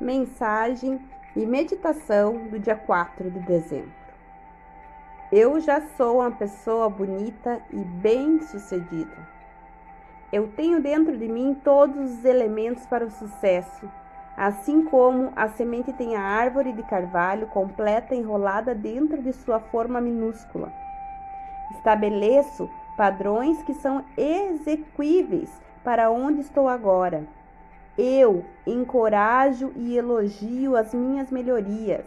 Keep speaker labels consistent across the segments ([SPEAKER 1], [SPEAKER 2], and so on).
[SPEAKER 1] mensagem e meditação do dia 4 de dezembro. Eu já sou uma pessoa bonita e bem-sucedida. Eu tenho dentro de mim todos os elementos para o sucesso, assim como a semente tem a árvore de carvalho completa enrolada dentro de sua forma minúscula. Estabeleço padrões que são exequíveis para onde estou agora eu encorajo e elogio as minhas melhorias.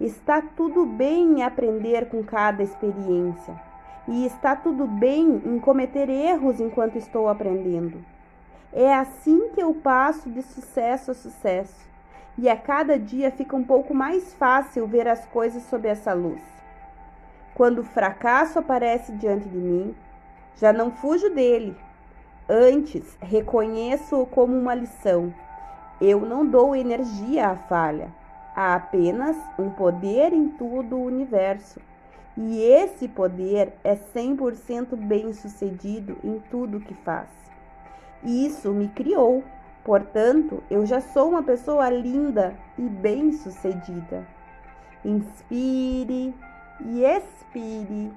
[SPEAKER 1] Está tudo bem em aprender com cada experiência, e está tudo bem em cometer erros enquanto estou aprendendo. É assim que eu passo de sucesso a sucesso, e a cada dia fica um pouco mais fácil ver as coisas sob essa luz. Quando o fracasso aparece diante de mim, já não fujo dele, Antes, reconheço-o como uma lição. Eu não dou energia à falha. Há apenas um poder em todo o universo. E esse poder é 100% bem-sucedido em tudo que faz. Isso me criou. Portanto, eu já sou uma pessoa linda e bem-sucedida. Inspire e expire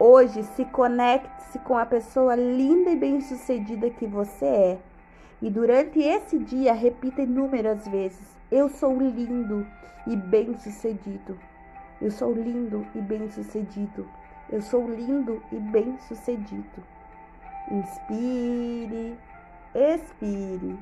[SPEAKER 1] Hoje, se conecte-se com a pessoa linda e bem-sucedida que você é. E durante esse dia, repita inúmeras vezes: Eu sou lindo e bem-sucedido. Eu sou lindo e bem-sucedido. Eu sou lindo e bem-sucedido. Inspire, expire.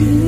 [SPEAKER 1] you.